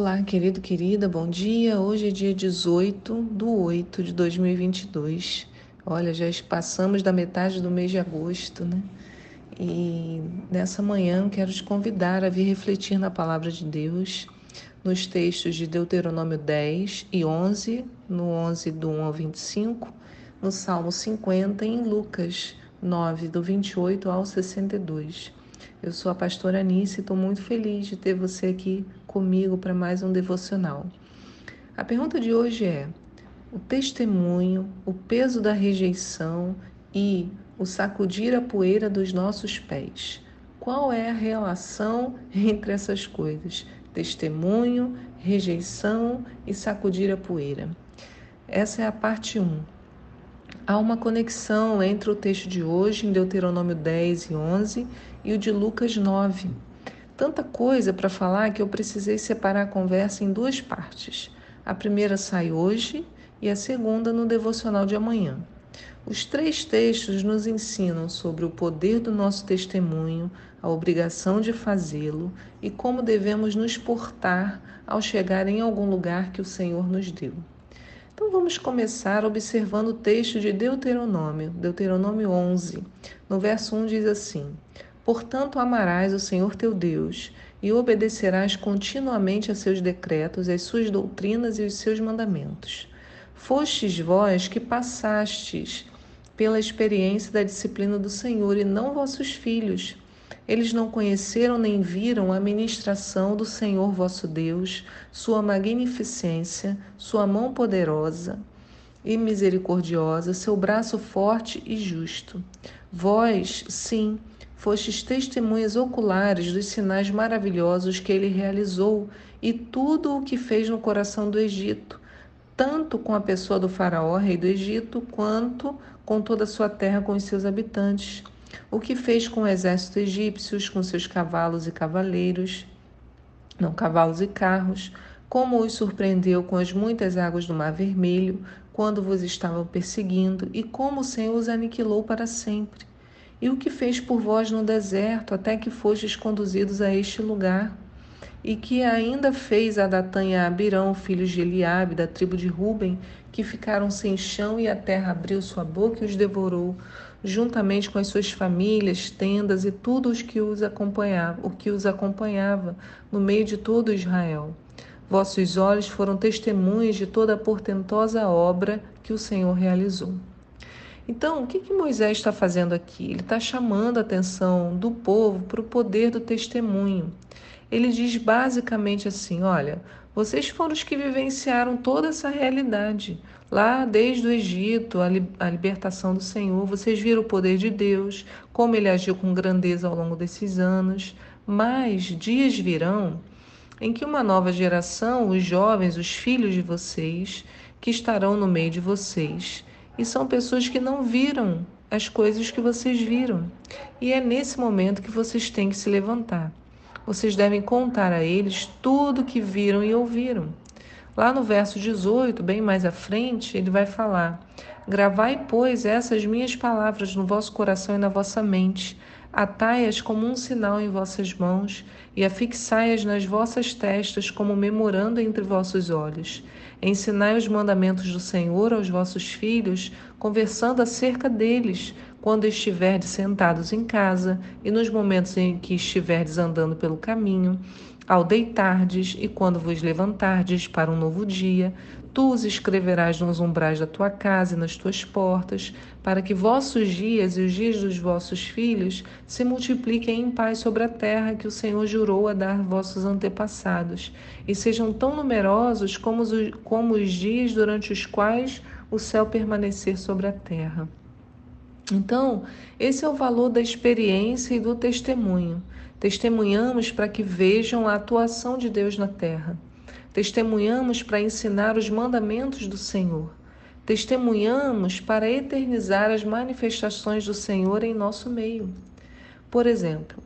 Olá, querido, querida, bom dia. Hoje é dia 18 do 8 de 2022. Olha, já passamos da metade do mês de agosto, né? E nessa manhã quero te convidar a vir refletir na palavra de Deus, nos textos de Deuteronômio 10 e 11, no 11 do 1 ao 25, no Salmo 50 e em Lucas 9, do 28 ao 62. Eu sou a pastora Anice e estou muito feliz de ter você aqui comigo para mais um devocional. A pergunta de hoje é: o testemunho, o peso da rejeição e o sacudir a poeira dos nossos pés. Qual é a relação entre essas coisas? Testemunho, rejeição e sacudir a poeira. Essa é a parte 1. Há uma conexão entre o texto de hoje, em Deuteronômio 10 e 11, e o de Lucas 9. Tanta coisa para falar que eu precisei separar a conversa em duas partes. A primeira sai hoje e a segunda no devocional de amanhã. Os três textos nos ensinam sobre o poder do nosso testemunho, a obrigação de fazê-lo e como devemos nos portar ao chegar em algum lugar que o Senhor nos deu. Então vamos começar observando o texto de Deuteronômio, Deuteronômio 11. No verso 1 diz assim: Portanto, amarás o Senhor teu Deus e obedecerás continuamente a seus decretos, as suas doutrinas e os seus mandamentos. Fostes vós que passastes pela experiência da disciplina do Senhor e não vossos filhos eles não conheceram nem viram a ministração do Senhor vosso Deus, sua magnificência, sua mão poderosa e misericordiosa, seu braço forte e justo. Vós, sim, fostes testemunhas oculares dos sinais maravilhosos que ele realizou e tudo o que fez no coração do Egito, tanto com a pessoa do Faraó, rei do Egito, quanto com toda a sua terra com os seus habitantes o que fez com o exército egípcio, com seus cavalos e cavaleiros, não cavalos e carros, como os surpreendeu com as muitas águas do Mar Vermelho, quando vos estavam perseguindo, e como o Senhor os aniquilou para sempre. E o que fez por vós no deserto, até que fostes conduzidos a este lugar, e que ainda fez a Datã e a Abirão, filhos de Eliabe, da tribo de Ruben, que ficaram sem chão, e a terra abriu sua boca e os devorou juntamente com as suas famílias, tendas e tudo os que os acompanhava, o que os acompanhava no meio de todo Israel. Vossos olhos foram testemunhas de toda a portentosa obra que o Senhor realizou. Então, o que, que Moisés está fazendo aqui? Ele está chamando a atenção do povo para o poder do testemunho. Ele diz basicamente assim: olha, vocês foram os que vivenciaram toda essa realidade. Lá desde o Egito, a, li a libertação do Senhor, vocês viram o poder de Deus, como ele agiu com grandeza ao longo desses anos. Mas dias virão em que uma nova geração, os jovens, os filhos de vocês, que estarão no meio de vocês, e são pessoas que não viram as coisas que vocês viram. E é nesse momento que vocês têm que se levantar. Vocês devem contar a eles tudo que viram e ouviram. Lá no verso 18, bem mais à frente, ele vai falar: Gravai, pois, essas minhas palavras no vosso coração e na vossa mente, atai-as como um sinal em vossas mãos e afixai-as nas vossas testas como memorando entre vossos olhos. Ensinai os mandamentos do Senhor aos vossos filhos, conversando acerca deles, quando estiverdes sentados em casa e nos momentos em que estiverdes andando pelo caminho, ao deitardes e quando vos levantardes para um novo dia, tu os escreverás nos umbrais da tua casa e nas tuas portas, para que vossos dias e os dias dos vossos filhos se multipliquem em paz sobre a terra que o Senhor jurou a dar vossos antepassados, e sejam tão numerosos como os, como os dias durante os quais o céu permanecer sobre a terra. Então, esse é o valor da experiência e do testemunho. Testemunhamos para que vejam a atuação de Deus na terra. Testemunhamos para ensinar os mandamentos do Senhor. Testemunhamos para eternizar as manifestações do Senhor em nosso meio. Por exemplo,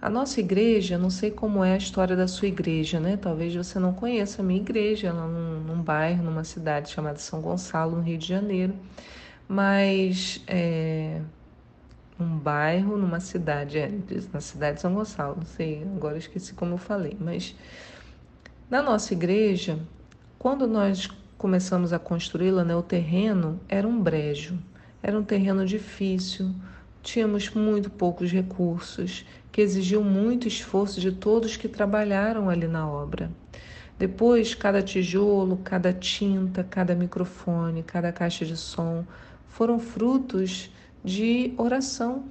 a nossa igreja, não sei como é a história da sua igreja, né? Talvez você não conheça a minha igreja, lá num, num bairro, numa cidade chamada São Gonçalo, no Rio de Janeiro mas é, um bairro numa cidade, é, na cidade de São Gonçalo, não sei, agora esqueci como eu falei, mas Na nossa igreja, quando nós começamos a construí-la, né, o terreno era um brejo, era um terreno difícil, tínhamos muito poucos recursos, que exigiu muito esforço de todos que trabalharam ali na obra. Depois, cada tijolo, cada tinta, cada microfone, cada caixa de som foram frutos de oração.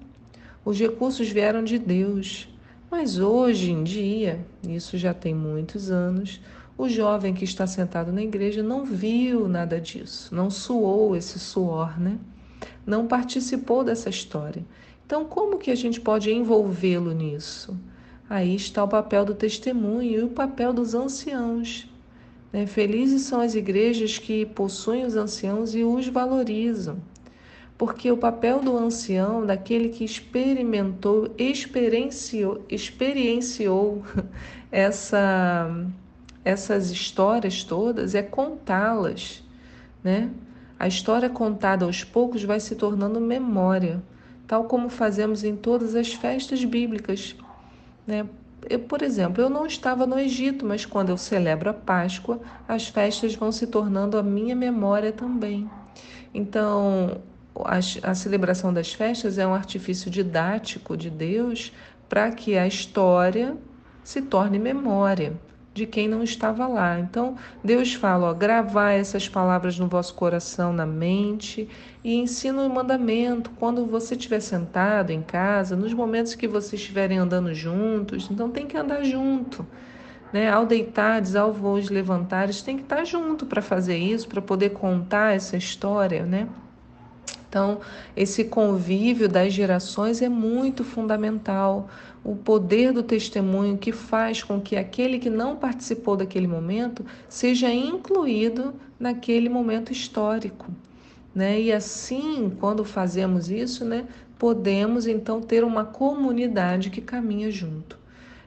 Os recursos vieram de Deus. Mas hoje em dia, isso já tem muitos anos, o jovem que está sentado na igreja não viu nada disso, não suou esse suor, né? Não participou dessa história. Então, como que a gente pode envolvê-lo nisso? Aí está o papel do testemunho e o papel dos anciãos. Né? Felizes são as igrejas que possuem os anciãos e os valorizam. Porque o papel do ancião, daquele que experimentou, experienciou, experienciou essa essas histórias todas é contá-las, né? A história contada aos poucos vai se tornando memória, tal como fazemos em todas as festas bíblicas, né? Eu, por exemplo, eu não estava no Egito, mas quando eu celebro a Páscoa, as festas vão se tornando a minha memória também. Então, a, celebração das festas é um artifício didático de Deus para que a história se torne memória de quem não estava lá. Então, Deus fala, ó, gravar essas palavras no vosso coração, na mente, e ensina o mandamento quando você estiver sentado em casa, nos momentos que vocês estiverem andando juntos. Então, tem que andar junto. Né? Ao deitares, ao vos levantares, tem que estar junto para fazer isso, para poder contar essa história, né? Então, esse convívio das gerações é muito fundamental. O poder do testemunho que faz com que aquele que não participou daquele momento seja incluído naquele momento histórico. Né? E assim, quando fazemos isso, né, podemos então ter uma comunidade que caminha junto.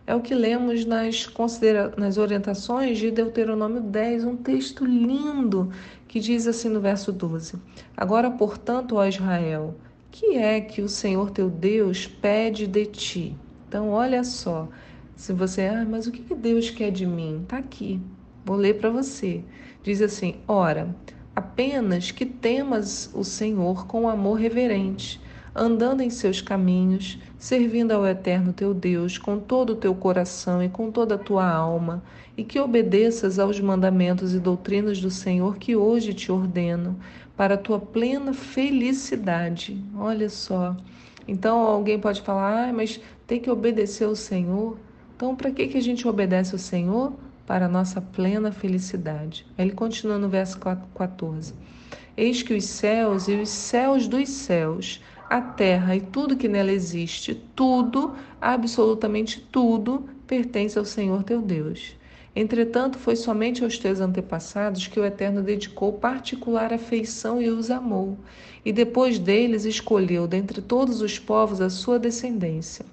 É o que lemos nas, considera nas orientações de Deuteronômio 10, um texto lindo que diz assim no verso 12: Agora, portanto, ó Israel, que é que o Senhor teu Deus pede de ti? Então, olha só, se você, ah, mas o que Deus quer de mim? Está aqui, vou ler para você. Diz assim: Ora, apenas que temas o Senhor com amor reverente andando em seus caminhos, servindo ao Eterno teu Deus com todo o teu coração e com toda a tua alma, e que obedeças aos mandamentos e doutrinas do Senhor que hoje te ordeno, para a tua plena felicidade. Olha só. Então alguém pode falar, ah, mas tem que obedecer ao Senhor. Então, para que, que a gente obedece ao Senhor? Para a nossa plena felicidade. Ele continua no verso 14. Eis que os céus e os céus dos céus a terra e tudo que nela existe, tudo, absolutamente tudo, pertence ao Senhor teu Deus. Entretanto, foi somente aos teus antepassados que o Eterno dedicou particular afeição e os amou, e depois deles escolheu dentre todos os povos a sua descendência.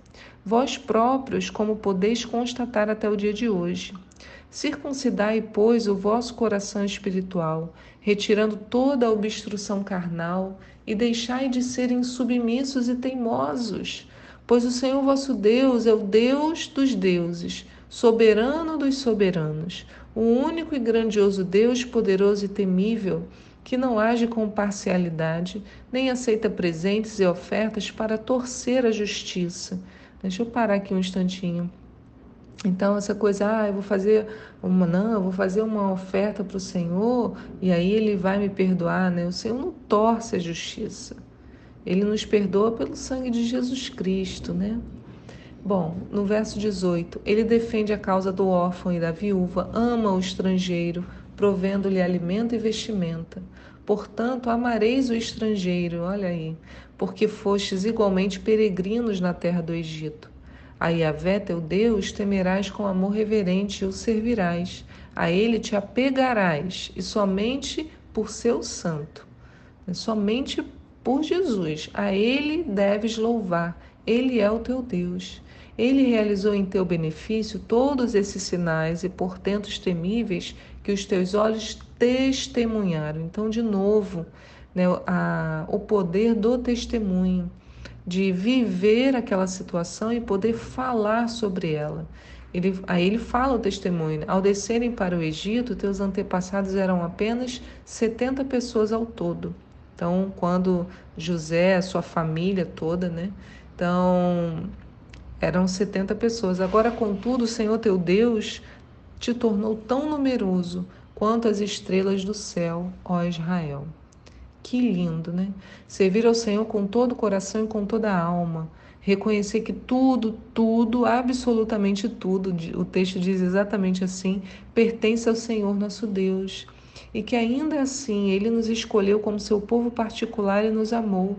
Vós próprios, como podeis constatar até o dia de hoje. Circuncidai, pois, o vosso coração espiritual, retirando toda a obstrução carnal, e deixai de serem submissos e teimosos, pois o Senhor vosso Deus é o Deus dos deuses, soberano dos soberanos, o único e grandioso Deus, poderoso e temível, que não age com parcialidade, nem aceita presentes e ofertas para torcer a justiça. Deixa eu parar aqui um instantinho. Então, essa coisa, ah, eu vou fazer uma, não, eu vou fazer uma oferta para o Senhor e aí ele vai me perdoar, né? O Senhor não torce a justiça. Ele nos perdoa pelo sangue de Jesus Cristo, né? Bom, no verso 18, ele defende a causa do órfão e da viúva, ama o estrangeiro, provendo-lhe alimento e vestimenta. Portanto, amareis o estrangeiro, olha aí, porque fostes igualmente peregrinos na terra do Egito. A Yahvé, teu Deus, temerás com amor reverente e o servirás. A ele te apegarás, e somente por seu santo. Somente por Jesus. A ele deves louvar. Ele é o teu Deus. Ele realizou em teu benefício todos esses sinais e portentos temíveis que os teus olhos testemunharam. Então, de novo, né, a, o poder do testemunho de viver aquela situação e poder falar sobre ela. Ele, aí ele fala o testemunho: ao descerem para o Egito, teus antepassados eram apenas 70 pessoas ao todo. Então, quando José, sua família toda, né? Então, eram 70 pessoas. Agora, contudo, o Senhor teu Deus te tornou tão numeroso quanto as estrelas do céu, ó Israel. Que lindo, né? Servir ao Senhor com todo o coração e com toda a alma. Reconhecer que tudo, tudo, absolutamente tudo, o texto diz exatamente assim, pertence ao Senhor nosso Deus. E que ainda assim Ele nos escolheu como seu povo particular e nos amou.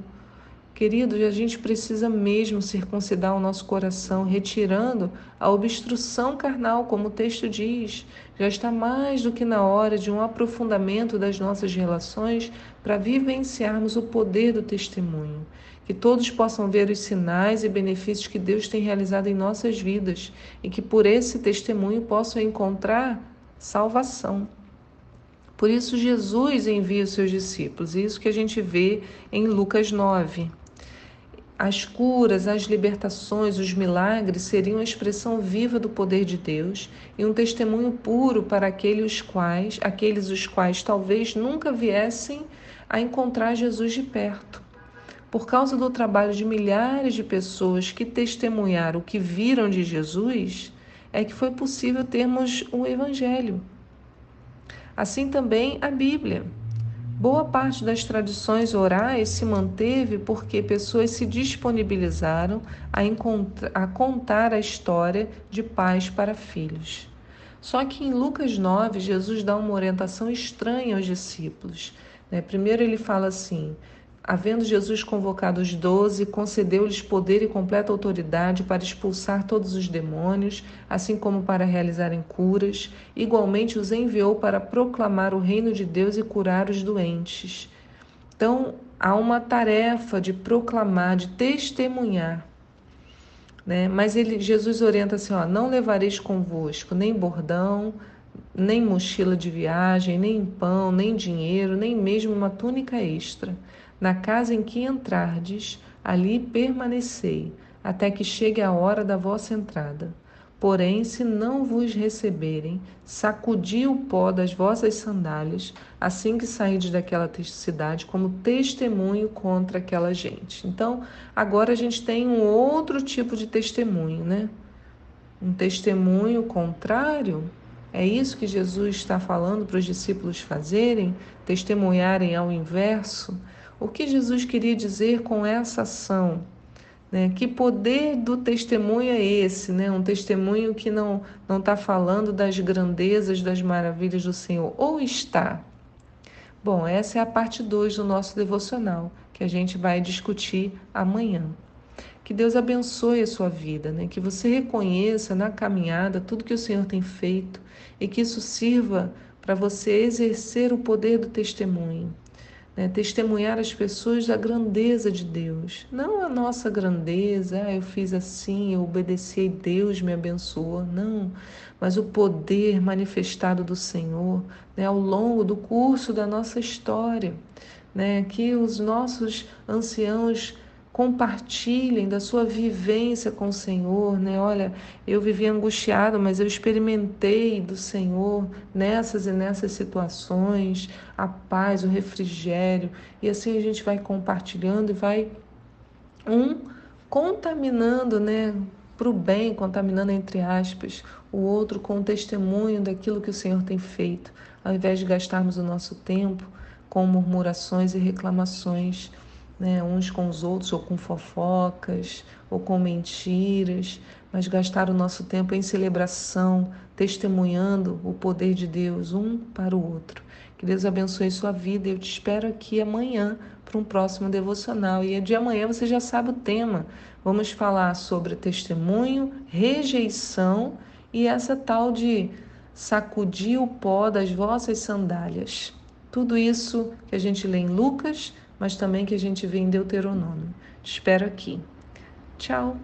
Queridos, a gente precisa mesmo circuncidar o nosso coração, retirando a obstrução carnal, como o texto diz. Já está mais do que na hora de um aprofundamento das nossas relações para vivenciarmos o poder do testemunho. Que todos possam ver os sinais e benefícios que Deus tem realizado em nossas vidas e que por esse testemunho possam encontrar salvação. Por isso, Jesus envia os seus discípulos, isso que a gente vê em Lucas 9. As curas, as libertações, os milagres seriam a expressão viva do poder de Deus e um testemunho puro para aqueles quais, aqueles os quais talvez nunca viessem a encontrar Jesus de perto. Por causa do trabalho de milhares de pessoas que testemunharam o que viram de Jesus, é que foi possível termos o evangelho. Assim também a Bíblia. Boa parte das tradições orais se manteve porque pessoas se disponibilizaram a, a, contar a história de pais para filhos. Só que em Lucas 9, Jesus dá uma orientação estranha aos discípulos. Né? Primeiro, ele fala assim: Havendo Jesus convocado os doze, concedeu-lhes poder e completa autoridade para expulsar todos os demônios, assim como para realizarem curas. Igualmente os enviou para proclamar o reino de Deus e curar os doentes. Então, há uma tarefa de proclamar, de testemunhar. Né? Mas ele, Jesus orienta assim: ó, não levareis convosco nem bordão, nem mochila de viagem, nem pão, nem dinheiro, nem mesmo uma túnica extra na casa em que entrardes, ali permanecei, até que chegue a hora da vossa entrada. Porém, se não vos receberem, sacudi o pó das vossas sandálias, assim que saídes daquela cidade, como testemunho contra aquela gente. Então, agora a gente tem um outro tipo de testemunho, né? Um testemunho contrário. É isso que Jesus está falando para os discípulos fazerem? Testemunharem ao inverso? O que Jesus queria dizer com essa ação? Né? Que poder do testemunho é esse? Né? Um testemunho que não está falando das grandezas, das maravilhas do Senhor, ou está? Bom, essa é a parte 2 do nosso devocional, que a gente vai discutir amanhã. Que Deus abençoe a sua vida, né? que você reconheça na caminhada tudo que o Senhor tem feito e que isso sirva para você exercer o poder do testemunho né? testemunhar as pessoas da grandeza de Deus, não a nossa grandeza, ah, eu fiz assim, eu obedeci e Deus me abençoou, não, mas o poder manifestado do Senhor né? ao longo do curso da nossa história, né? que os nossos anciãos compartilhem da sua vivência com o Senhor, né? Olha, eu vivi angustiado, mas eu experimentei do Senhor nessas e nessas situações, a paz, o refrigério, e assim a gente vai compartilhando e vai um contaminando, né, para o bem, contaminando entre aspas, o outro com o testemunho daquilo que o Senhor tem feito, ao invés de gastarmos o nosso tempo com murmurações e reclamações né, uns com os outros, ou com fofocas, ou com mentiras, mas gastar o nosso tempo em celebração, testemunhando o poder de Deus um para o outro. Que Deus abençoe sua vida. Eu te espero aqui amanhã para um próximo devocional. E de amanhã você já sabe o tema. Vamos falar sobre testemunho, rejeição e essa tal de sacudir o pó das vossas sandálias. Tudo isso que a gente lê em Lucas mas também que a gente vê em Deuteronômio. Te espero aqui. Tchau!